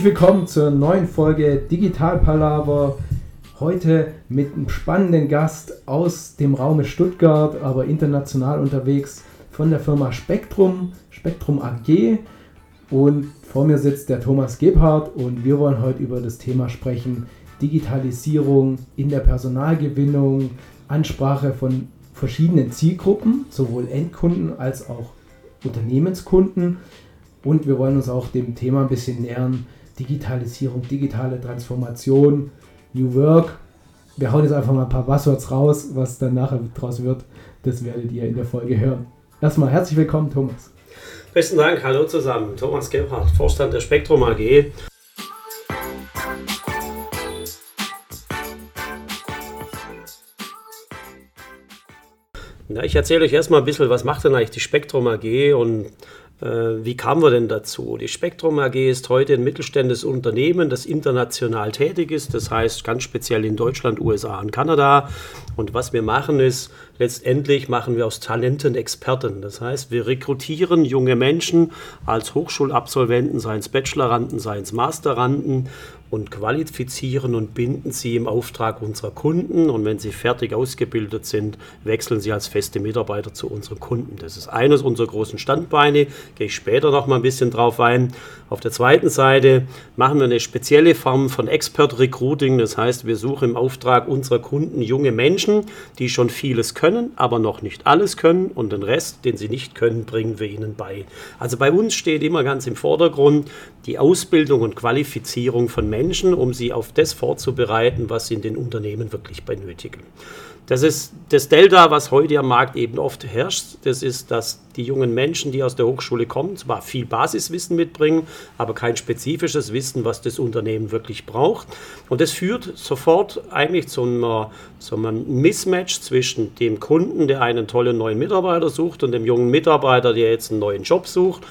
Herzlich willkommen zur neuen Folge Digital Palaver. Heute mit einem spannenden Gast aus dem Raum Stuttgart, aber international unterwegs von der Firma Spektrum, Spektrum AG. Und vor mir sitzt der Thomas Gebhardt und wir wollen heute über das Thema sprechen: Digitalisierung in der Personalgewinnung, Ansprache von verschiedenen Zielgruppen, sowohl Endkunden als auch Unternehmenskunden und wir wollen uns auch dem Thema ein bisschen nähern. Digitalisierung, digitale Transformation, New Work. Wir hauen jetzt einfach mal ein paar Buzzwords raus, was dann nachher draus wird. Das werdet ihr in der Folge hören. Erstmal herzlich willkommen, Thomas. Besten Dank, hallo zusammen. Thomas Gebhardt, Vorstand der Spektrum AG. Ich erzähle euch erstmal ein bisschen, was macht denn eigentlich die Spektrum AG und wie kamen wir denn dazu? Die Spektrum AG ist heute ein mittelständisches Unternehmen, das international tätig ist, das heißt ganz speziell in Deutschland, USA und Kanada. Und was wir machen ist, letztendlich machen wir aus Talenten Experten. Das heißt, wir rekrutieren junge Menschen als Hochschulabsolventen, seien es Bacheloranden, seien es Masteranden und qualifizieren und binden sie im Auftrag unserer Kunden. Und wenn sie fertig ausgebildet sind, wechseln sie als feste Mitarbeiter zu unseren Kunden. Das ist eines unserer großen Standbeine. Gehe ich später noch mal ein bisschen drauf ein. Auf der zweiten Seite machen wir eine spezielle Form von Expert Recruiting. Das heißt, wir suchen im Auftrag unserer Kunden junge Menschen, die schon vieles können, aber noch nicht alles können. Und den Rest, den sie nicht können, bringen wir ihnen bei. Also bei uns steht immer ganz im Vordergrund die Ausbildung und Qualifizierung von Menschen um sie auf das vorzubereiten, was sie in den Unternehmen wirklich benötigen. Das ist das Delta, was heute am Markt eben oft herrscht. Das ist, dass die jungen Menschen, die aus der Hochschule kommen, zwar viel Basiswissen mitbringen, aber kein spezifisches Wissen, was das Unternehmen wirklich braucht. Und das führt sofort eigentlich zu einem, zu einem Mismatch zwischen dem Kunden, der einen tollen neuen Mitarbeiter sucht, und dem jungen Mitarbeiter, der jetzt einen neuen Job sucht.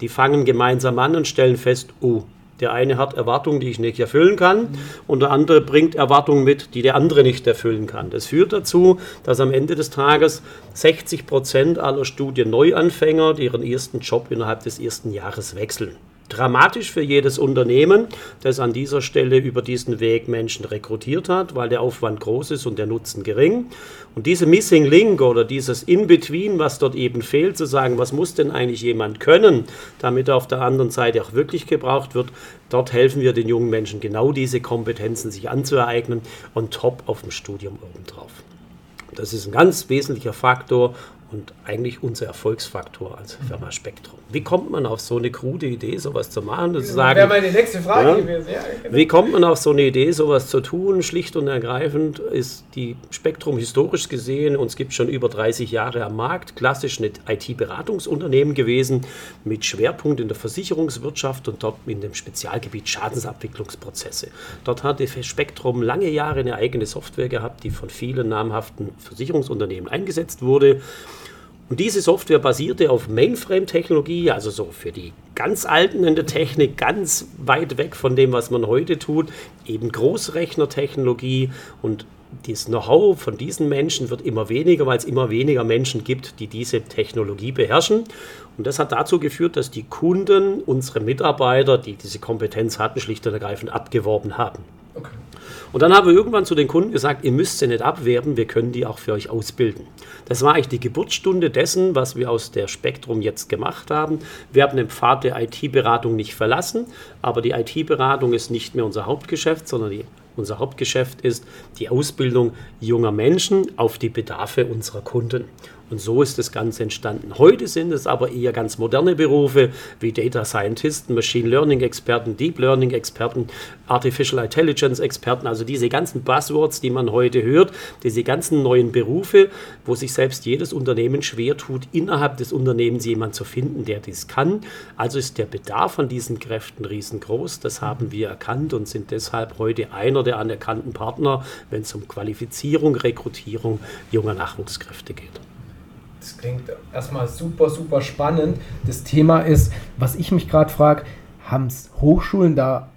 Die fangen gemeinsam an und stellen fest, oh, der eine hat Erwartungen, die ich nicht erfüllen kann, und der andere bringt Erwartungen mit, die der andere nicht erfüllen kann. Das führt dazu, dass am Ende des Tages 60 Prozent aller Studienneuanfänger ihren ersten Job innerhalb des ersten Jahres wechseln dramatisch für jedes Unternehmen, das an dieser Stelle über diesen Weg Menschen rekrutiert hat, weil der Aufwand groß ist und der Nutzen gering. Und diese Missing Link oder dieses In-Between, was dort eben fehlt, zu sagen, was muss denn eigentlich jemand können, damit er auf der anderen Seite auch wirklich gebraucht wird, dort helfen wir den jungen Menschen genau diese Kompetenzen sich anzueignen und top auf dem Studium obendrauf. Das ist ein ganz wesentlicher Faktor und eigentlich unser Erfolgsfaktor als Firma Spektrum. Wie kommt man auf so eine krude Idee, sowas zu machen? Das wäre meine nächste Frage ja, gewesen. Ja, genau. Wie kommt man auf so eine Idee, sowas zu tun? Schlicht und ergreifend ist die Spektrum historisch gesehen, uns gibt schon über 30 Jahre am Markt, klassisch ein IT-Beratungsunternehmen gewesen mit Schwerpunkt in der Versicherungswirtschaft und dort in dem Spezialgebiet Schadensabwicklungsprozesse. Dort hatte Spektrum lange Jahre eine eigene Software gehabt, die von vielen namhaften Versicherungsunternehmen eingesetzt wurde. Und diese Software basierte auf Mainframe-Technologie, also so für die ganz Alten in der Technik, ganz weit weg von dem, was man heute tut, eben Großrechnertechnologie und das Know-how von diesen Menschen wird immer weniger, weil es immer weniger Menschen gibt, die diese Technologie beherrschen. Und das hat dazu geführt, dass die Kunden unsere Mitarbeiter, die diese Kompetenz hatten, schlicht und ergreifend abgeworben haben. Und dann haben wir irgendwann zu den Kunden gesagt, ihr müsst sie nicht abwerben, wir können die auch für euch ausbilden. Das war eigentlich die Geburtsstunde dessen, was wir aus der Spektrum jetzt gemacht haben. Wir haben den Pfad der IT-Beratung nicht verlassen, aber die IT-Beratung ist nicht mehr unser Hauptgeschäft, sondern die unser Hauptgeschäft ist die Ausbildung junger Menschen auf die Bedarfe unserer Kunden. Und so ist das Ganze entstanden. Heute sind es aber eher ganz moderne Berufe wie Data Scientisten, Machine Learning Experten, Deep Learning Experten, Artificial Intelligence Experten, also diese ganzen Buzzwords, die man heute hört, diese ganzen neuen Berufe, wo sich selbst jedes Unternehmen schwer tut, innerhalb des Unternehmens jemanden zu finden, der dies kann. Also ist der Bedarf an diesen Kräften riesengroß. Das haben wir erkannt und sind deshalb heute einer der anerkannten Partner, wenn es um Qualifizierung, Rekrutierung junger Nachwuchskräfte geht. Das klingt erstmal super, super spannend. Das Thema ist, was ich mich gerade frage, haben es Hochschulen da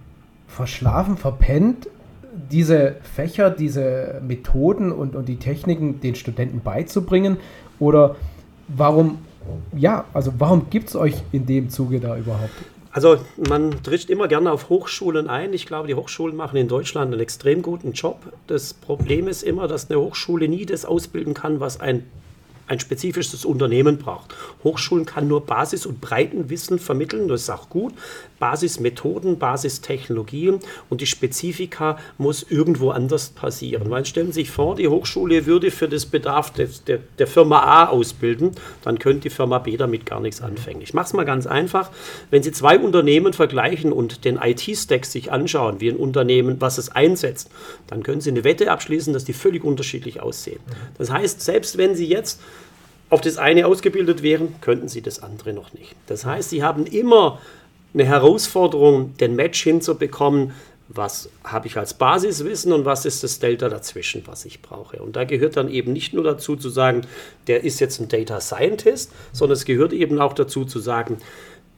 verschlafen, verpennt, diese Fächer, diese Methoden und, und die Techniken den Studenten beizubringen? Oder warum, ja, also warum gibt es euch in dem Zuge da überhaupt? Also man tritt immer gerne auf Hochschulen ein. Ich glaube, die Hochschulen machen in Deutschland einen extrem guten Job. Das Problem ist immer, dass eine Hochschule nie das ausbilden kann, was ein ein spezifisches Unternehmen braucht. Hochschulen kann nur Basis- und Breitenwissen vermitteln, das ist auch gut. Basismethoden, Basistechnologien und die Spezifika muss irgendwo anders passieren. Weil stellen Sie sich vor, die Hochschule würde für das Bedarf des, der, der Firma A ausbilden, dann könnte die Firma B damit gar nichts anfangen. Ich mache es mal ganz einfach. Wenn Sie zwei Unternehmen vergleichen und den IT-Stack sich anschauen, wie ein Unternehmen, was es einsetzt, dann können Sie eine Wette abschließen, dass die völlig unterschiedlich aussehen. Das heißt, selbst wenn Sie jetzt auf das eine ausgebildet wären, könnten sie das andere noch nicht. Das heißt, sie haben immer eine Herausforderung, den Match hinzubekommen, was habe ich als Basiswissen und was ist das Delta dazwischen, was ich brauche. Und da gehört dann eben nicht nur dazu zu sagen, der ist jetzt ein Data Scientist, sondern es gehört eben auch dazu zu sagen,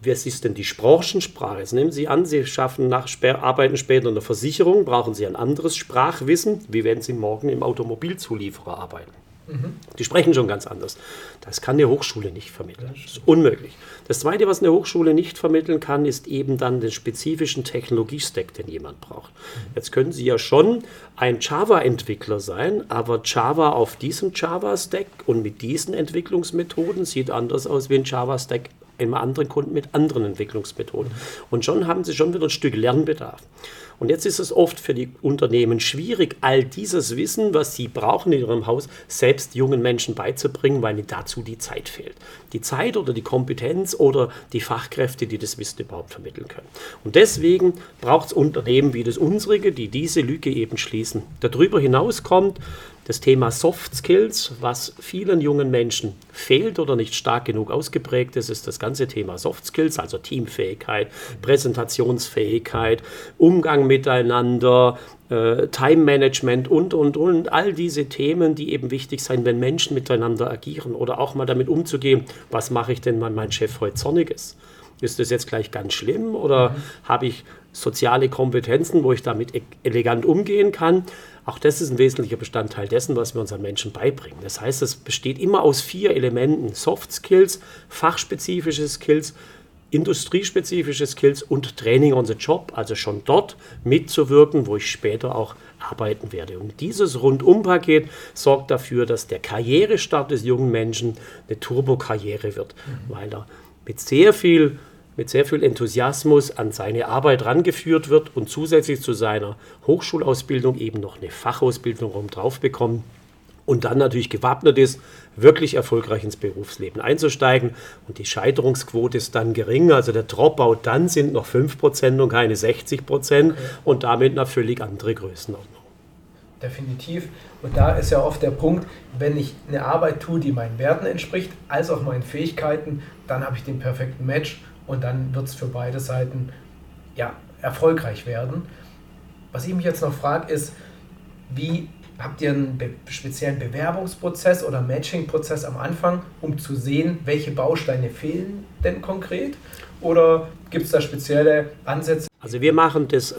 was ist denn die Branchensprache? Jetzt nehmen Sie an, Sie schaffen nach, arbeiten später in der Versicherung, brauchen Sie ein anderes Sprachwissen, wie wenn Sie morgen im Automobilzulieferer arbeiten. Die sprechen schon ganz anders. Das kann eine Hochschule nicht vermitteln. Das ist unmöglich. Das Zweite, was eine Hochschule nicht vermitteln kann, ist eben dann den spezifischen Technologiestack, den jemand braucht. Jetzt können Sie ja schon ein Java-Entwickler sein, aber Java auf diesem Java-Stack und mit diesen Entwicklungsmethoden sieht anders aus wie ein Java-Stack im anderen Kunden mit anderen Entwicklungsmethoden. Und schon haben Sie schon wieder ein Stück Lernbedarf. Und jetzt ist es oft für die Unternehmen schwierig, all dieses Wissen, was sie brauchen in ihrem Haus, selbst jungen Menschen beizubringen, weil ihnen dazu die Zeit fehlt. Die Zeit oder die Kompetenz oder die Fachkräfte, die das Wissen überhaupt vermitteln können. Und deswegen braucht es Unternehmen wie das unsrige, die diese Lücke eben schließen. Darüber hinaus kommt, das Thema Soft Skills, was vielen jungen Menschen fehlt oder nicht stark genug ausgeprägt ist, ist das ganze Thema Soft Skills, also Teamfähigkeit, Präsentationsfähigkeit, Umgang miteinander, äh, Time Management und, und, und. All diese Themen, die eben wichtig sind, wenn Menschen miteinander agieren oder auch mal damit umzugehen, was mache ich denn, wenn mein Chef heute zornig ist. Ist das jetzt gleich ganz schlimm oder mhm. habe ich soziale Kompetenzen, wo ich damit e-, elegant umgehen kann? Auch das ist ein wesentlicher Bestandteil dessen, was wir unseren Menschen beibringen. Das heißt, es besteht immer aus vier Elementen: Soft Skills, fachspezifische Skills, industriespezifische Skills und Training on the Job, also schon dort mitzuwirken, wo ich später auch arbeiten werde. Und dieses Rundumpaket sorgt dafür, dass der Karrierestart des jungen Menschen eine Turbokarriere wird, mhm. weil er mit sehr viel mit sehr viel Enthusiasmus an seine Arbeit rangeführt wird und zusätzlich zu seiner Hochschulausbildung eben noch eine Fachausbildung drauf bekommt und dann natürlich gewappnet ist, wirklich erfolgreich ins Berufsleben einzusteigen. Und die Scheiterungsquote ist dann gering, also der Dropout dann sind noch 5% und keine 60% okay. und damit eine völlig andere Größenordnung. Definitiv. Und da ist ja oft der Punkt, wenn ich eine Arbeit tue, die meinen Werten entspricht, als auch meinen Fähigkeiten, dann habe ich den perfekten Match und dann wird es für beide Seiten ja, erfolgreich werden. Was ich mich jetzt noch frage, ist, wie habt ihr einen be speziellen Bewerbungsprozess oder Matching-Prozess am Anfang, um zu sehen, welche Bausteine fehlen denn konkret? Oder gibt es da spezielle Ansätze? Also wir machen das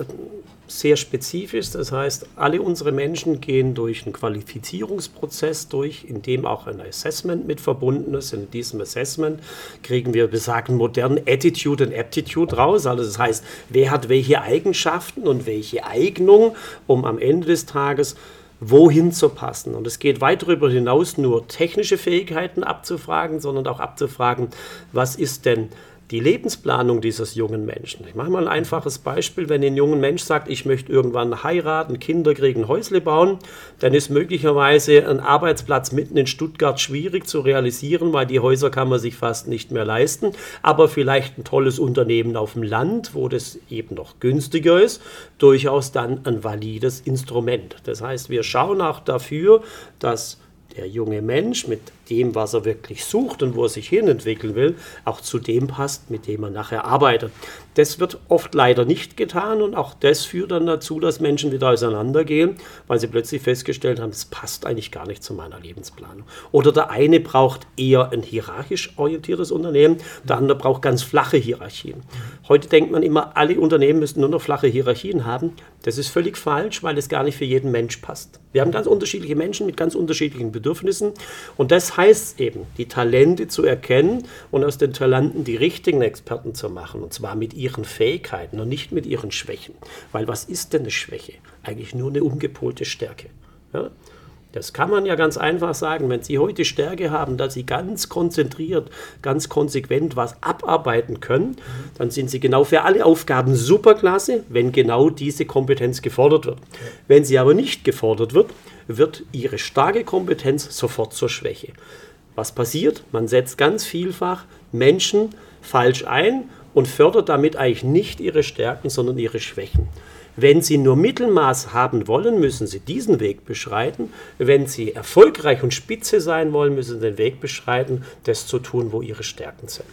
sehr spezifisch. Das heißt, alle unsere Menschen gehen durch einen Qualifizierungsprozess durch, in dem auch ein Assessment mit verbunden ist. In diesem Assessment kriegen wir besagten modernen Attitude und Aptitude raus. Also das heißt, wer hat welche Eigenschaften und welche Eignung, um am Ende des Tages wohin zu passen. Und es geht weit darüber hinaus, nur technische Fähigkeiten abzufragen, sondern auch abzufragen, was ist denn die Lebensplanung dieses jungen Menschen. Ich mache mal ein einfaches Beispiel. Wenn ein junger Mensch sagt, ich möchte irgendwann heiraten, Kinder kriegen, Häusle bauen, dann ist möglicherweise ein Arbeitsplatz mitten in Stuttgart schwierig zu realisieren, weil die Häuser kann man sich fast nicht mehr leisten. Aber vielleicht ein tolles Unternehmen auf dem Land, wo das eben noch günstiger ist, durchaus dann ein valides Instrument. Das heißt, wir schauen auch dafür, dass der junge Mensch mit dem, was er wirklich sucht und wo er sich hin entwickeln will, auch zu dem passt, mit dem er nachher arbeitet. Das wird oft leider nicht getan und auch das führt dann dazu, dass Menschen wieder auseinandergehen, weil sie plötzlich festgestellt haben, es passt eigentlich gar nicht zu meiner Lebensplanung. Oder der eine braucht eher ein hierarchisch orientiertes Unternehmen, der andere braucht ganz flache Hierarchien. Heute denkt man immer, alle Unternehmen müssten nur noch flache Hierarchien haben. Das ist völlig falsch, weil es gar nicht für jeden Mensch passt. Wir haben ganz unterschiedliche Menschen mit ganz unterschiedlichen Bedürfnissen und das heißt eben, die Talente zu erkennen und aus den Talenten die richtigen Experten zu machen und zwar mit ihren ihren Fähigkeiten und nicht mit ihren Schwächen. Weil was ist denn eine Schwäche? Eigentlich nur eine umgepolte Stärke. Ja? Das kann man ja ganz einfach sagen. Wenn Sie heute Stärke haben, dass Sie ganz konzentriert, ganz konsequent was abarbeiten können, dann sind Sie genau für alle Aufgaben superklasse, wenn genau diese Kompetenz gefordert wird. Wenn sie aber nicht gefordert wird, wird Ihre starke Kompetenz sofort zur Schwäche. Was passiert? Man setzt ganz vielfach Menschen falsch ein und fördert damit eigentlich nicht ihre Stärken, sondern ihre Schwächen. Wenn Sie nur Mittelmaß haben wollen, müssen Sie diesen Weg beschreiten. Wenn Sie erfolgreich und spitze sein wollen, müssen Sie den Weg beschreiten, das zu tun, wo Ihre Stärken sind.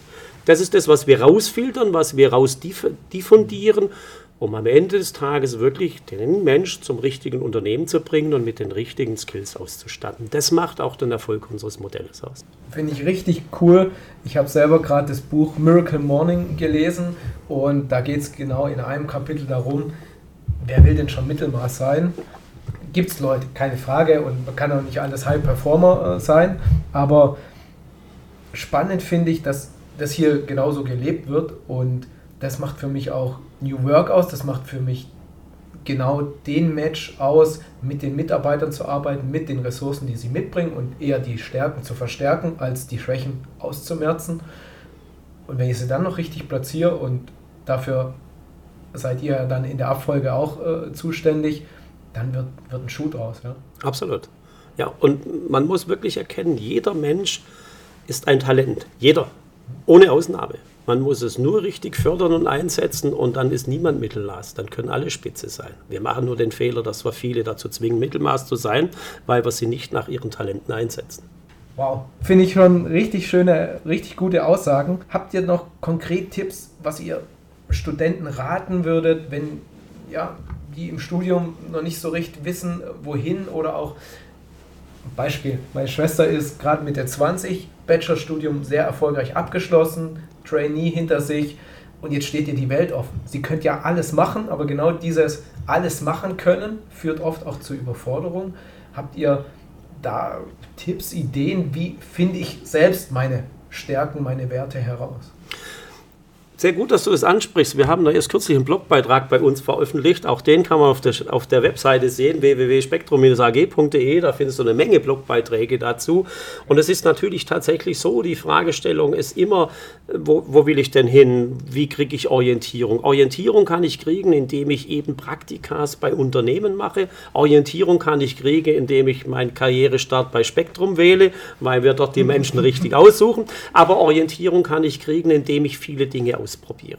Das ist das, was wir rausfiltern, was wir rausdiffundieren, um am Ende des Tages wirklich den Mensch zum richtigen Unternehmen zu bringen und mit den richtigen Skills auszustatten. Das macht auch den Erfolg unseres Modells aus. Finde ich richtig cool. Ich habe selber gerade das Buch Miracle Morning gelesen und da geht es genau in einem Kapitel darum, wer will denn schon Mittelmaß sein? Gibt es Leute, keine Frage, und man kann auch nicht alles High Performer äh, sein, aber spannend finde ich, dass das hier genauso gelebt wird und das macht für mich auch New Work aus, das macht für mich genau den Match aus, mit den Mitarbeitern zu arbeiten, mit den Ressourcen, die sie mitbringen und eher die Stärken zu verstärken, als die Schwächen auszumerzen. Und wenn ich sie dann noch richtig platziere und dafür seid ihr dann in der Abfolge auch äh, zuständig, dann wird, wird ein Schuh draus. Ja? Absolut. Ja, und man muss wirklich erkennen, jeder Mensch ist ein Talent. Jeder. Ohne Ausnahme. Man muss es nur richtig fördern und einsetzen und dann ist niemand Mittelmaß. Dann können alle Spitze sein. Wir machen nur den Fehler, dass wir viele dazu zwingen, Mittelmaß zu sein, weil wir sie nicht nach ihren Talenten einsetzen. Wow, finde ich schon richtig schöne, richtig gute Aussagen. Habt ihr noch konkret Tipps, was ihr Studenten raten würdet, wenn ja, die im Studium noch nicht so recht wissen, wohin oder auch Beispiel, meine Schwester ist gerade mit der 20 Bachelorstudium sehr erfolgreich abgeschlossen, Trainee hinter sich und jetzt steht ihr die Welt offen. Sie könnt ja alles machen, aber genau dieses alles machen können führt oft auch zu Überforderung. Habt ihr da Tipps, Ideen, wie finde ich selbst meine Stärken, meine Werte heraus? Sehr gut, dass du das ansprichst. Wir haben da erst kürzlich einen Blogbeitrag bei uns veröffentlicht. Auch den kann man auf der, auf der Webseite sehen, www.spektrum-ag.de. Da findest du eine Menge Blogbeiträge dazu. Und es ist natürlich tatsächlich so, die Fragestellung ist immer, wo, wo will ich denn hin? Wie kriege ich Orientierung? Orientierung kann ich kriegen, indem ich eben Praktikas bei Unternehmen mache. Orientierung kann ich kriegen, indem ich meinen Karrierestart bei Spektrum wähle, weil wir dort die Menschen richtig aussuchen. Aber Orientierung kann ich kriegen, indem ich viele Dinge aus ausprobiere.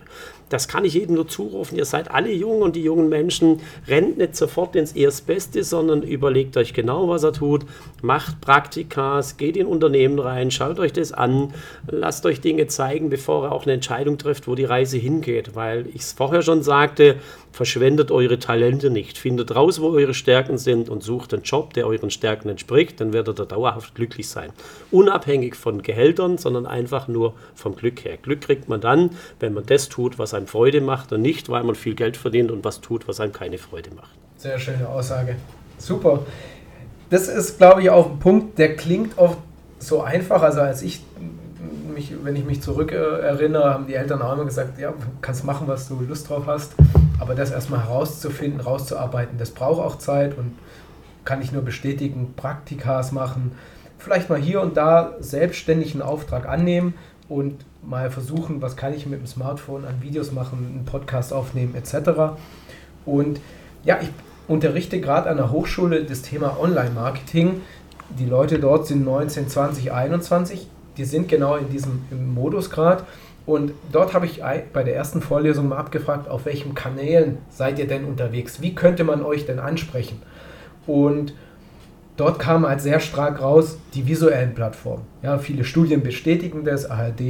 Das kann ich jedem nur zurufen. Ihr seid alle jung und die jungen Menschen rennt nicht sofort ins Erstbeste, sondern überlegt euch genau, was er tut. Macht Praktikas, geht in Unternehmen rein, schaut euch das an, lasst euch Dinge zeigen, bevor ihr auch eine Entscheidung trifft, wo die Reise hingeht. Weil ich es vorher schon sagte, verschwendet eure Talente nicht. Findet raus, wo eure Stärken sind und sucht einen Job, der euren Stärken entspricht. Dann werdet ihr dauerhaft glücklich sein. Unabhängig von Gehältern, sondern einfach nur vom Glück her. Glück kriegt man dann, wenn man das tut, was einem Freude macht und nicht, weil man viel Geld verdient und was tut, was einem keine Freude macht. Sehr schöne Aussage. Super. Das ist, glaube ich, auch ein Punkt, der klingt oft so einfach. Also als ich mich, wenn ich mich zurück erinnere, haben die Eltern auch immer gesagt, ja, du kannst machen, was du Lust drauf hast. Aber das erstmal herauszufinden, rauszuarbeiten, das braucht auch Zeit und kann ich nur bestätigen, Praktikas machen, vielleicht mal hier und da selbstständig einen Auftrag annehmen und mal versuchen, was kann ich mit dem Smartphone an Videos machen, einen Podcast aufnehmen etc. Und ja, ich unterrichte gerade an der Hochschule das Thema Online-Marketing. Die Leute dort sind 19, 20, 21 die sind genau in diesem Modus gerade. Und dort habe ich bei der ersten Vorlesung mal abgefragt, auf welchen Kanälen seid ihr denn unterwegs? Wie könnte man euch denn ansprechen? Und dort kam halt sehr stark raus die visuellen Plattformen. Ja, viele Studien bestätigen das, ARD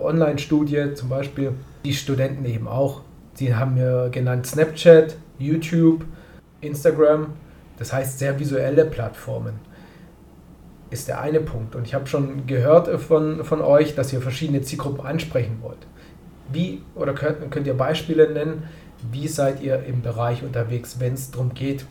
Online-Studie zum Beispiel, die Studenten eben auch. Sie haben mir genannt Snapchat, YouTube, Instagram, das heißt sehr visuelle Plattformen ist der eine Punkt. Und ich habe schon gehört von, von euch, dass ihr verschiedene Zielgruppen ansprechen wollt. Wie, oder könnt, könnt ihr Beispiele nennen, wie seid ihr im Bereich unterwegs, wenn es darum geht,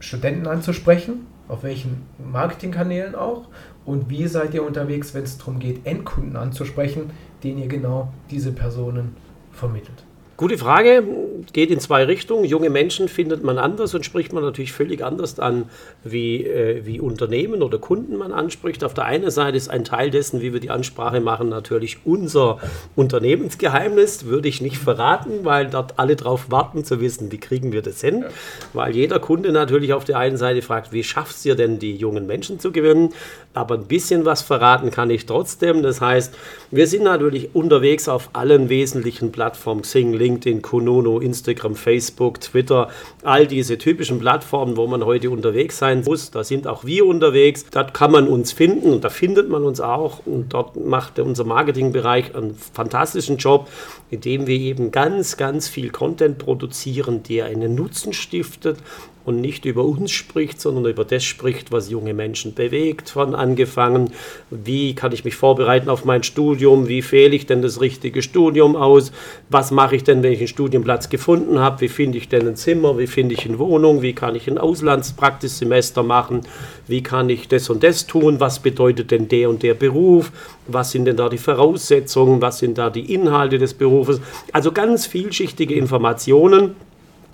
Studenten anzusprechen, auf welchen Marketingkanälen auch, und wie seid ihr unterwegs, wenn es darum geht, Endkunden anzusprechen, denen ihr genau diese Personen vermittelt? Gute Frage, geht in zwei Richtungen. Junge Menschen findet man anders und spricht man natürlich völlig anders an, wie, äh, wie Unternehmen oder Kunden man anspricht. Auf der einen Seite ist ein Teil dessen, wie wir die Ansprache machen, natürlich unser Unternehmensgeheimnis. Würde ich nicht verraten, weil dort alle drauf warten zu wissen, wie kriegen wir das hin. Weil jeder Kunde natürlich auf der einen Seite fragt, wie schaffst du denn, die jungen Menschen zu gewinnen? Aber ein bisschen was verraten kann ich trotzdem. Das heißt, wir sind natürlich unterwegs auf allen wesentlichen Plattformen, Xing, LinkedIn, Konono, Instagram, Facebook, Twitter, all diese typischen Plattformen, wo man heute unterwegs sein muss. Da sind auch wir unterwegs. Dort kann man uns finden und da findet man uns auch. Und dort macht unser Marketingbereich einen fantastischen Job, indem wir eben ganz, ganz viel Content produzieren, der einen Nutzen stiftet und nicht über uns spricht, sondern über das spricht, was junge Menschen bewegt, von angefangen, wie kann ich mich vorbereiten auf mein Studium, wie fehle ich denn das richtige Studium aus, was mache ich denn, wenn ich einen Studienplatz gefunden habe, wie finde ich denn ein Zimmer, wie finde ich eine Wohnung, wie kann ich ein Auslandspraxissemester machen, wie kann ich das und das tun, was bedeutet denn der und der Beruf, was sind denn da die Voraussetzungen, was sind da die Inhalte des Berufes, also ganz vielschichtige Informationen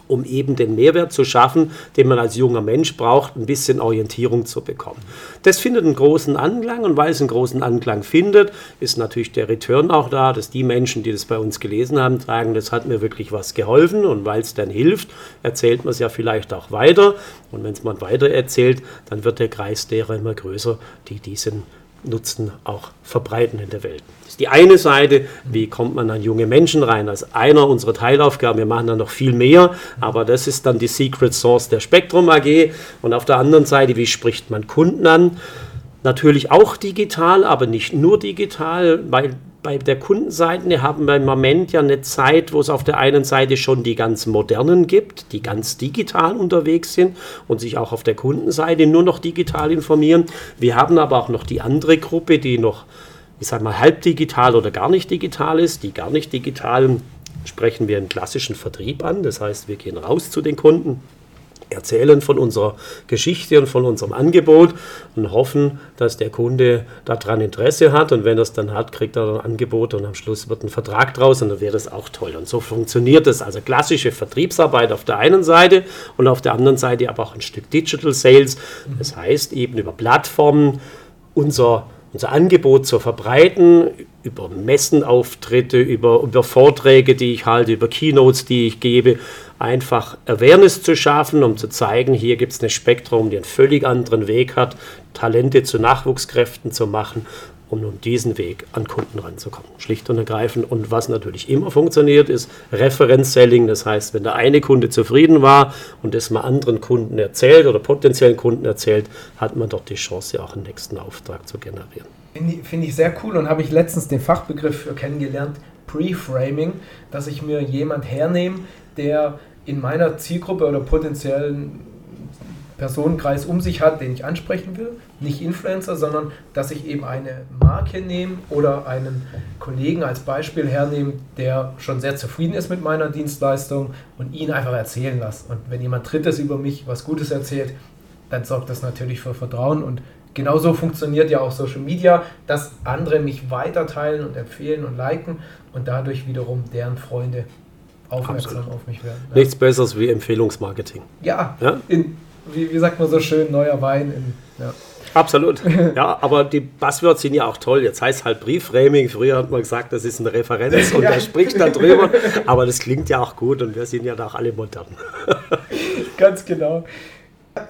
um eben den Mehrwert zu schaffen, den man als junger Mensch braucht, ein bisschen Orientierung zu bekommen. Das findet einen großen Anklang und weil es einen großen Anklang findet, ist natürlich der Return auch da, dass die Menschen, die das bei uns gelesen haben, sagen, das hat mir wirklich was geholfen und weil es dann hilft, erzählt man es ja vielleicht auch weiter und wenn es man weiter erzählt, dann wird der Kreis derer immer größer, die diesen Nutzen auch verbreiten in der Welt. Das ist die eine Seite, wie kommt man an junge Menschen rein, als einer unserer Teilaufgaben. Wir machen dann noch viel mehr, aber das ist dann die Secret Source der Spektrum AG. Und auf der anderen Seite, wie spricht man Kunden an? Natürlich auch digital, aber nicht nur digital, weil bei der Kundenseite haben wir im Moment ja eine Zeit, wo es auf der einen Seite schon die ganz modernen gibt, die ganz digital unterwegs sind und sich auch auf der Kundenseite nur noch digital informieren. Wir haben aber auch noch die andere Gruppe, die noch, ich sag mal, halb digital oder gar nicht digital ist. Die gar nicht digitalen sprechen wir im klassischen Vertrieb an. Das heißt, wir gehen raus zu den Kunden erzählen von unserer Geschichte und von unserem Angebot und hoffen, dass der Kunde daran Interesse hat. Und wenn er es dann hat, kriegt er ein Angebot und am Schluss wird ein Vertrag draus und dann wäre das auch toll. Und so funktioniert es. Also klassische Vertriebsarbeit auf der einen Seite und auf der anderen Seite aber auch ein Stück Digital Sales. Das heißt eben über Plattformen unser unser Angebot zu verbreiten, über Messenauftritte, über, über Vorträge, die ich halte, über Keynotes, die ich gebe, einfach Awareness zu schaffen, um zu zeigen, hier gibt es eine Spektrum, die einen völlig anderen Weg hat, Talente zu Nachwuchskräften zu machen um um diesen Weg an Kunden ranzukommen. Schlicht und ergreifend. Und was natürlich immer funktioniert, ist Referenzselling. Das heißt, wenn der eine Kunde zufrieden war und das mal anderen Kunden erzählt oder potenziellen Kunden erzählt, hat man dort die Chance, auch einen nächsten Auftrag zu generieren. Finde ich, sehr cool und habe ich letztens den Fachbegriff kennengelernt, Preframing, dass ich mir jemand hernehme, der in meiner Zielgruppe oder potenziellen Personenkreis um sich hat, den ich ansprechen will. Nicht Influencer, sondern dass ich eben eine Marke nehme oder einen Kollegen als Beispiel hernehme, der schon sehr zufrieden ist mit meiner Dienstleistung und ihn einfach erzählen lasse. Und wenn jemand Drittes über mich was Gutes erzählt, dann sorgt das natürlich für Vertrauen und genauso funktioniert ja auch Social Media, dass andere mich weiter teilen und empfehlen und liken und dadurch wiederum deren Freunde aufmerksam Absolut. auf mich werden. Ja. Nichts Besseres wie Empfehlungsmarketing. Ja, ja? In, wie, wie, sagt man so schön, neuer Wein. In, ja. Absolut. Ja, aber die Buzzwords sind ja auch toll. Jetzt heißt halt Briefframing. Früher hat man gesagt, das ist eine Referenz und ja. der spricht da drüber. Aber das klingt ja auch gut und wir sind ja da auch alle modern. Ganz genau.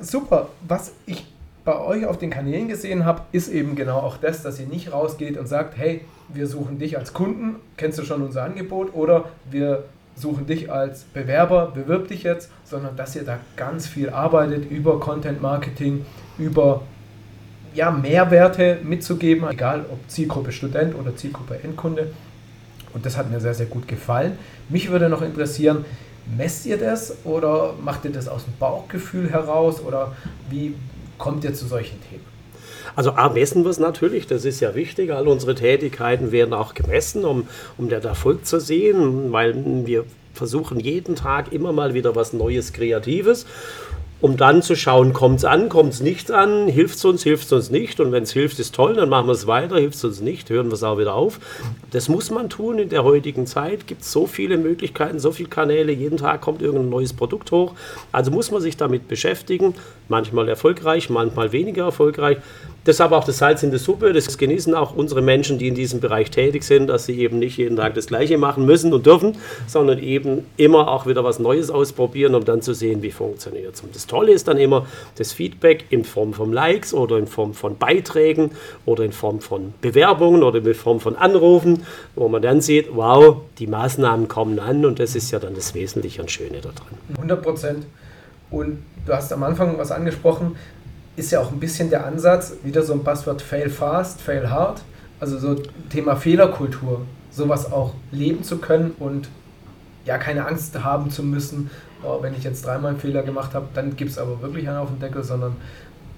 Super. Was ich bei euch auf den Kanälen gesehen habe, ist eben genau auch das, dass ihr nicht rausgeht und sagt, hey, wir suchen dich als Kunden, kennst du schon unser Angebot oder wir suchen dich als Bewerber, bewirb dich jetzt, sondern dass ihr da ganz viel arbeitet über Content Marketing, über ja, Mehrwerte mitzugeben, egal ob Zielgruppe Student oder Zielgruppe Endkunde. Und das hat mir sehr, sehr gut gefallen. Mich würde noch interessieren, messt ihr das oder macht ihr das aus dem Bauchgefühl heraus oder wie kommt ihr zu solchen Themen? Also A, messen wir es natürlich, das ist ja wichtig. All unsere Tätigkeiten werden auch gemessen, um, um den Erfolg zu sehen, weil wir versuchen jeden Tag immer mal wieder was Neues, Kreatives. Um dann zu schauen, kommt es an, kommt es nicht an, hilft es uns, hilft es uns nicht. Und wenn es hilft, ist toll, dann machen wir es weiter, hilft es uns nicht, hören wir es auch wieder auf. Das muss man tun in der heutigen Zeit. Gibt so viele Möglichkeiten, so viele Kanäle, jeden Tag kommt irgendein neues Produkt hoch. Also muss man sich damit beschäftigen, manchmal erfolgreich, manchmal weniger erfolgreich. Aber auch das Salz in der Suppe. Das genießen auch unsere Menschen, die in diesem Bereich tätig sind, dass sie eben nicht jeden Tag das Gleiche machen müssen und dürfen, sondern eben immer auch wieder was Neues ausprobieren, um dann zu sehen, wie funktioniert es. Und das Tolle ist dann immer das Feedback in Form von Likes oder in Form von Beiträgen oder in Form von Bewerbungen oder in Form von Anrufen, wo man dann sieht, wow, die Maßnahmen kommen an und das ist ja dann das Wesentliche und Schöne daran. 100 Prozent. Und du hast am Anfang was angesprochen, ist ja auch ein bisschen der Ansatz, wieder so ein Passwort fail fast, fail hard, also so Thema Fehlerkultur, sowas auch leben zu können und ja keine Angst haben zu müssen, oh, wenn ich jetzt dreimal einen Fehler gemacht habe, dann gibt es aber wirklich einen auf den Deckel, sondern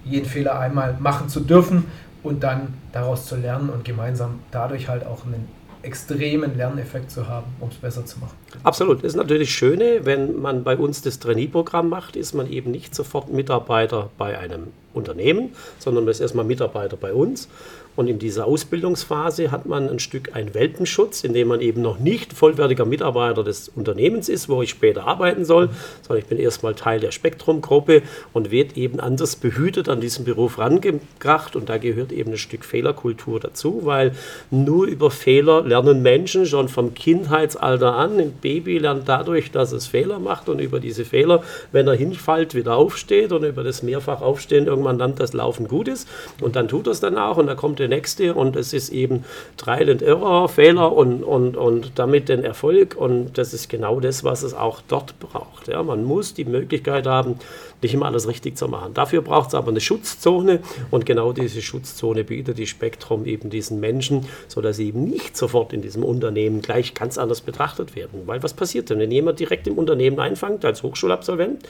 jeden Fehler einmal machen zu dürfen und dann daraus zu lernen und gemeinsam dadurch halt auch einen extremen Lerneffekt zu haben, um es besser zu machen. Absolut. Das ist natürlich Schöne, wenn man bei uns das Trainee-Programm macht, ist man eben nicht sofort Mitarbeiter bei einem Unternehmen, sondern man ist erstmal Mitarbeiter bei uns. Und in dieser Ausbildungsphase hat man ein Stück einen Welpenschutz, in dem man eben noch nicht vollwertiger Mitarbeiter des Unternehmens ist, wo ich später arbeiten soll, sondern ich bin erstmal Teil der Spektrumgruppe und wird eben anders behütet an diesen Beruf rangebracht. Und da gehört eben ein Stück Fehlerkultur dazu, weil nur über Fehler lernen Menschen schon vom Kindheitsalter an. Ein Baby lernt dadurch, dass es Fehler macht und über diese Fehler, wenn er hinfällt, wieder aufsteht und über das mehrfach Aufstehen irgendwann dann das Laufen gut ist. Und dann tut es dann auch und dann kommt der nächste und es ist eben Trial and Error, Fehler und, und, und damit den Erfolg und das ist genau das, was es auch dort braucht. Ja, man muss die Möglichkeit haben, nicht immer alles richtig zu machen. Dafür braucht es aber eine Schutzzone und genau diese Schutzzone bietet die Spektrum eben diesen Menschen, sodass sie eben nicht sofort in diesem Unternehmen gleich ganz anders betrachtet werden. Weil was passiert denn, wenn jemand direkt im Unternehmen einfängt als Hochschulabsolvent?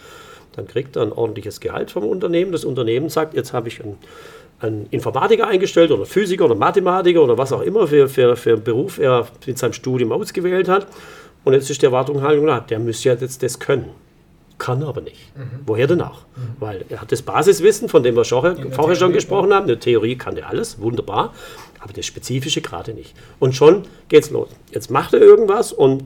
Dann kriegt er ein ordentliches Gehalt vom Unternehmen. Das Unternehmen sagt, jetzt habe ich ein einen Informatiker eingestellt oder Physiker oder Mathematiker oder was auch immer für, für, für Beruf er mit seinem Studium ausgewählt hat. Und jetzt ist die Erwartungshaltung, der müsste ja jetzt das können. Kann aber nicht. Mhm. Woher denn auch? Mhm. Weil er hat das Basiswissen, von dem wir vorher schon gesprochen haben. In Theorie kann er alles, wunderbar. Aber das Spezifische gerade nicht. Und schon geht's los. Jetzt macht er irgendwas und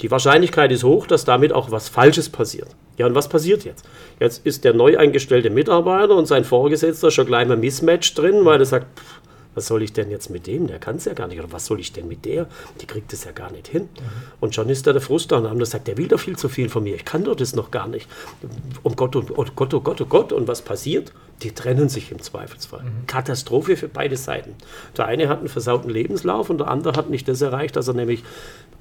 die Wahrscheinlichkeit ist hoch, dass damit auch was Falsches passiert. Ja, und was passiert jetzt? Jetzt ist der neu eingestellte Mitarbeiter und sein Vorgesetzter schon gleich mal Mismatch drin, weil er sagt, pff, was soll ich denn jetzt mit dem? Der kann es ja gar nicht. Oder was soll ich denn mit der? Die kriegt es ja gar nicht hin. Mhm. Und schon ist da der Frust da und haben gesagt, der will doch viel zu viel von mir. Ich kann doch das noch gar nicht. Um Gott, oh Gott, oh Gott, oh Gott. Und was passiert? Die trennen sich im Zweifelsfall. Mhm. Katastrophe für beide Seiten. Der eine hat einen versauten Lebenslauf und der andere hat nicht das erreicht, dass er nämlich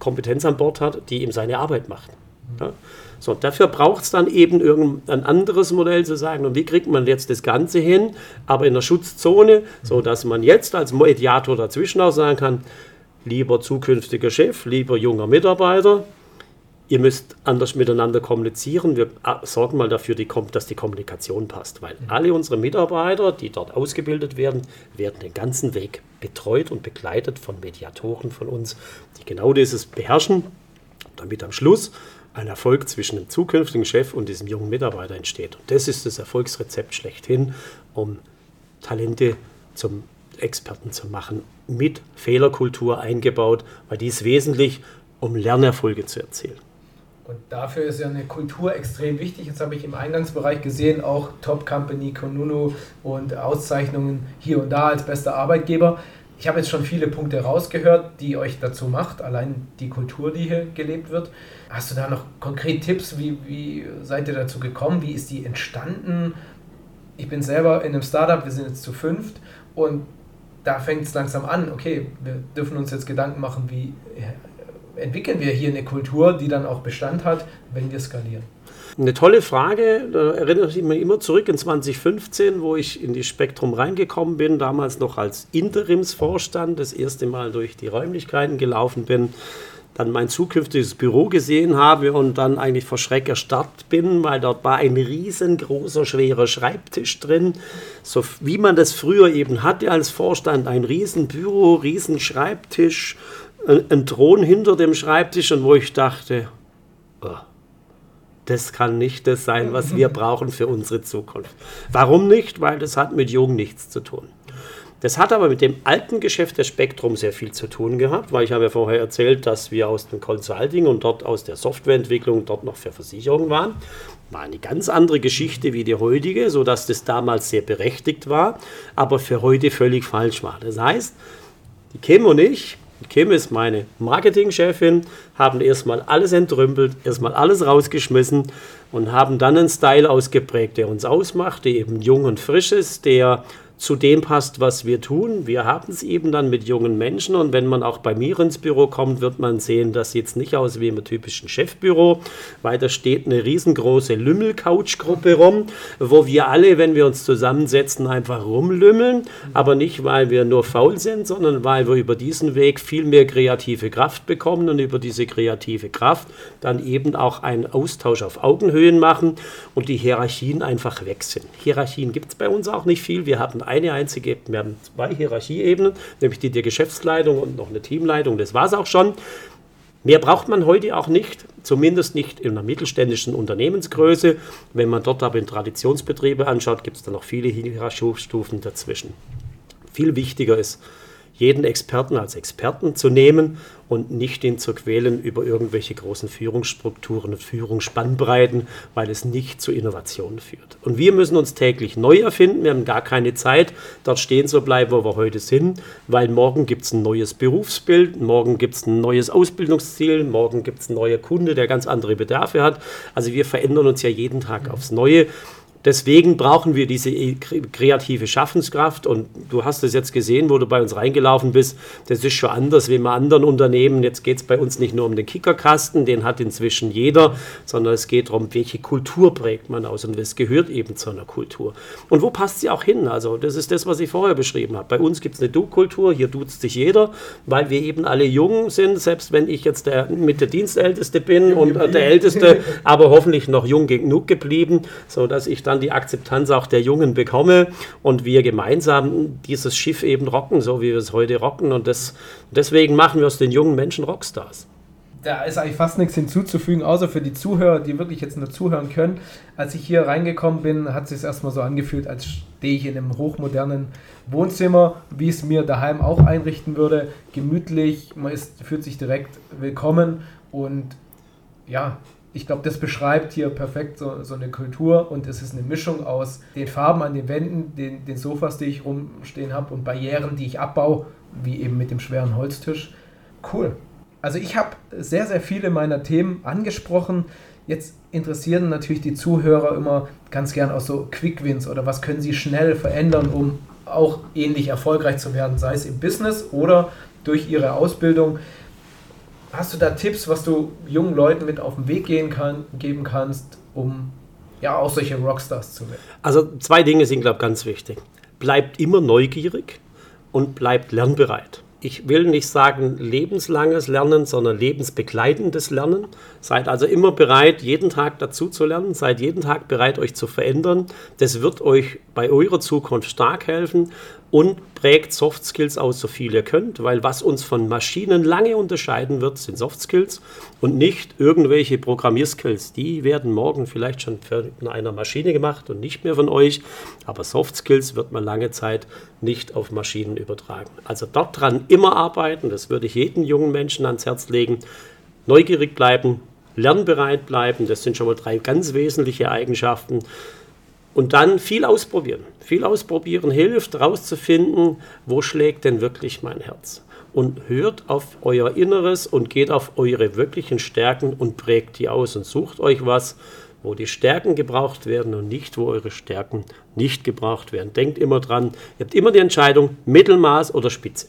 Kompetenz an Bord hat, die ihm seine Arbeit macht. Ja? So, dafür braucht es dann eben irgendein anderes Modell zu sagen, und wie kriegt man jetzt das Ganze hin, aber in der Schutzzone, sodass man jetzt als Mediator dazwischen auch sagen kann, lieber zukünftiger Chef, lieber junger Mitarbeiter, ihr müsst anders miteinander kommunizieren. Wir ah, sorgen mal dafür, dass die Kommunikation passt, weil alle unsere Mitarbeiter, die dort ausgebildet werden, werden den ganzen Weg betreut und begleitet von Mediatoren von uns, die genau dieses beherrschen, damit am Schluss ein Erfolg zwischen dem zukünftigen Chef und diesem jungen Mitarbeiter entsteht. Und das ist das Erfolgsrezept schlechthin, um Talente zum Experten zu machen, mit Fehlerkultur eingebaut, weil die ist wesentlich, um Lernerfolge zu erzielen. Und dafür ist ja eine Kultur extrem wichtig. Jetzt habe ich im Eingangsbereich gesehen, auch Top Company, Konunu und Auszeichnungen hier und da als bester Arbeitgeber. Ich habe jetzt schon viele Punkte rausgehört, die euch dazu macht, allein die Kultur, die hier gelebt wird. Hast du da noch konkret Tipps? Wie, wie seid ihr dazu gekommen? Wie ist die entstanden? Ich bin selber in einem Startup, wir sind jetzt zu fünft und da fängt es langsam an. Okay, wir dürfen uns jetzt Gedanken machen, wie entwickeln wir hier eine Kultur, die dann auch Bestand hat, wenn wir skalieren. Eine tolle Frage. Da erinnere ich mich immer zurück in 2015, wo ich in die Spektrum reingekommen bin, damals noch als Interimsvorstand, das erste Mal durch die Räumlichkeiten gelaufen bin, dann mein zukünftiges Büro gesehen habe und dann eigentlich vor Schreck erstarrt bin, weil dort war ein riesengroßer, schwerer Schreibtisch drin, so wie man das früher eben hatte als Vorstand, ein Riesenbüro, Riesenschreibtisch, ein, ein Thron hinter dem Schreibtisch und wo ich dachte, oh, das kann nicht das sein, was wir brauchen für unsere Zukunft. Warum nicht? Weil das hat mit Jung nichts zu tun. Das hat aber mit dem alten Geschäft der Spektrum sehr viel zu tun gehabt, weil ich habe ja vorher erzählt, dass wir aus dem Consulting und dort aus der Softwareentwicklung dort noch für Versicherungen waren. War eine ganz andere Geschichte wie die heutige, sodass das damals sehr berechtigt war, aber für heute völlig falsch war. Das heißt, die Kim und ich, Kim ist meine Marketingchefin, haben erstmal alles entrümpelt, erstmal alles rausgeschmissen und haben dann einen Style ausgeprägt, der uns ausmacht, der eben jung und frisch ist, der zu dem passt, was wir tun. Wir haben es eben dann mit jungen Menschen und wenn man auch bei mir ins Büro kommt, wird man sehen, das sieht nicht aus wie im typischen Chefbüro, weil da steht eine riesengroße Lümmel-Couch-Gruppe rum, wo wir alle, wenn wir uns zusammensetzen, einfach rumlümmeln, aber nicht, weil wir nur faul sind, sondern weil wir über diesen Weg viel mehr kreative Kraft bekommen und über diese kreative Kraft dann eben auch einen Austausch auf Augenhöhen machen und die Hierarchien einfach weg sind. Hierarchien gibt es bei uns auch nicht viel. Wir haben eine einzige, wir haben zwei Hierarchieebenen, nämlich die der Geschäftsleitung und noch eine Teamleitung. Das war es auch schon. Mehr braucht man heute auch nicht, zumindest nicht in einer mittelständischen Unternehmensgröße. Wenn man dort aber in Traditionsbetriebe anschaut, gibt es da noch viele Hierarchiestufen dazwischen. Viel wichtiger ist, jeden Experten als Experten zu nehmen und nicht ihn zu quälen über irgendwelche großen Führungsstrukturen und Führungsspannbreiten, weil es nicht zu Innovationen führt. Und wir müssen uns täglich neu erfinden. Wir haben gar keine Zeit, dort stehen zu bleiben, wo wir heute sind, weil morgen gibt es ein neues Berufsbild, morgen gibt es ein neues Ausbildungsziel, morgen gibt es ein neuer Kunde, der ganz andere Bedarfe hat. Also wir verändern uns ja jeden Tag aufs Neue. Deswegen brauchen wir diese kreative Schaffenskraft und du hast es jetzt gesehen, wo du bei uns reingelaufen bist. Das ist schon anders wie bei anderen Unternehmen. Jetzt geht es bei uns nicht nur um den Kickerkasten, den hat inzwischen jeder, sondern es geht darum, welche Kultur prägt man aus und es gehört eben zu einer Kultur. Und wo passt sie auch hin? Also das ist das, was ich vorher beschrieben habe. Bei uns gibt es eine Du-Kultur, hier duzt sich jeder, weil wir eben alle jung sind, selbst wenn ich jetzt der, mit der Dienstälteste bin und der Älteste, aber hoffentlich noch jung genug geblieben, sodass ich dann dann die Akzeptanz auch der Jungen bekomme und wir gemeinsam dieses Schiff eben rocken, so wie wir es heute rocken. Und das, deswegen machen wir aus den jungen Menschen Rockstars. Da ist eigentlich fast nichts hinzuzufügen, außer für die Zuhörer, die wirklich jetzt nur zuhören können. Als ich hier reingekommen bin, hat es sich erstmal so angefühlt, als stehe ich in einem hochmodernen Wohnzimmer, wie es mir daheim auch einrichten würde. Gemütlich, man ist, fühlt sich direkt willkommen und ja, ich glaube, das beschreibt hier perfekt so, so, eine Kultur und es ist eine Mischung aus den Farben an den Wänden, den, den Sofas, die ich rumstehen habe und Barrieren, die ich abbaue, wie eben mit dem schweren Holztisch. Cool. Also ich habe sehr, sehr viele meiner Themen angesprochen. Jetzt interessieren natürlich die Zuhörer immer ganz gern auch so Quick Wins oder was können sie schnell verändern, um auch ähnlich erfolgreich zu werden, sei es im Business oder durch ihre Ausbildung. Hast du da Tipps, was du jungen Leuten mit auf den Weg gehen kann, geben kannst, um ja auch solche Rockstars zu werden? Also zwei Dinge sind, glaube ich, ganz wichtig. Bleibt immer neugierig und bleibt lernbereit. Ich will nicht sagen lebenslanges Lernen, sondern lebensbegleitendes Lernen. Seid also immer bereit, jeden Tag dazu zu lernen. Seid jeden Tag bereit, euch zu verändern. Das wird euch bei eurer Zukunft stark helfen und prägt Soft Skills aus, so viel ihr könnt, weil was uns von Maschinen lange unterscheiden wird, sind Soft Skills und nicht irgendwelche Programmierskills. Die werden morgen vielleicht schon von einer Maschine gemacht und nicht mehr von euch, aber Soft Skills wird man lange Zeit nicht auf Maschinen übertragen. Also dort dran immer arbeiten, das würde ich jedem jungen Menschen ans Herz legen. Neugierig bleiben, lernbereit bleiben, das sind schon mal drei ganz wesentliche Eigenschaften. Und dann viel ausprobieren. Viel ausprobieren hilft, herauszufinden, wo schlägt denn wirklich mein Herz. Und hört auf euer Inneres und geht auf eure wirklichen Stärken und prägt die aus und sucht euch was, wo die Stärken gebraucht werden und nicht, wo eure Stärken nicht gebraucht werden. Denkt immer dran, ihr habt immer die Entscheidung Mittelmaß oder Spitze.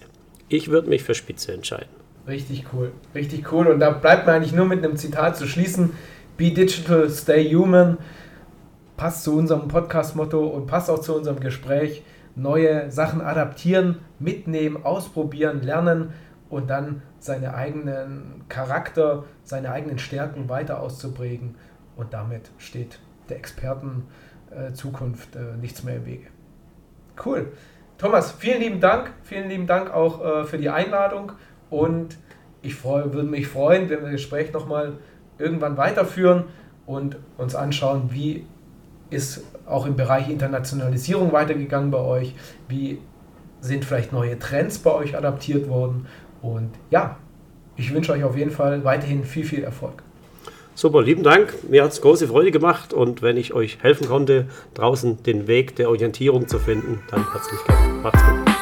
Ich würde mich für Spitze entscheiden. Richtig cool, richtig cool. Und da bleibt mir eigentlich nur mit einem Zitat zu schließen. Be digital, stay human passt zu unserem Podcast-Motto und passt auch zu unserem Gespräch. Neue Sachen adaptieren, mitnehmen, ausprobieren, lernen und dann seine eigenen Charakter, seine eigenen Stärken weiter auszuprägen. Und damit steht der Experten-Zukunft äh, nichts mehr im Wege. Cool. Thomas, vielen lieben Dank. Vielen lieben Dank auch äh, für die Einladung. Und ich würde mich freuen, wenn wir das Gespräch nochmal irgendwann weiterführen und uns anschauen, wie ist auch im Bereich Internationalisierung weitergegangen bei euch, wie sind vielleicht neue Trends bei euch adaptiert worden und ja, ich wünsche euch auf jeden Fall weiterhin viel, viel Erfolg. Super, lieben Dank. Mir hat es große Freude gemacht und wenn ich euch helfen konnte, draußen den Weg der Orientierung zu finden, dann herzlich gerne. Macht's gut.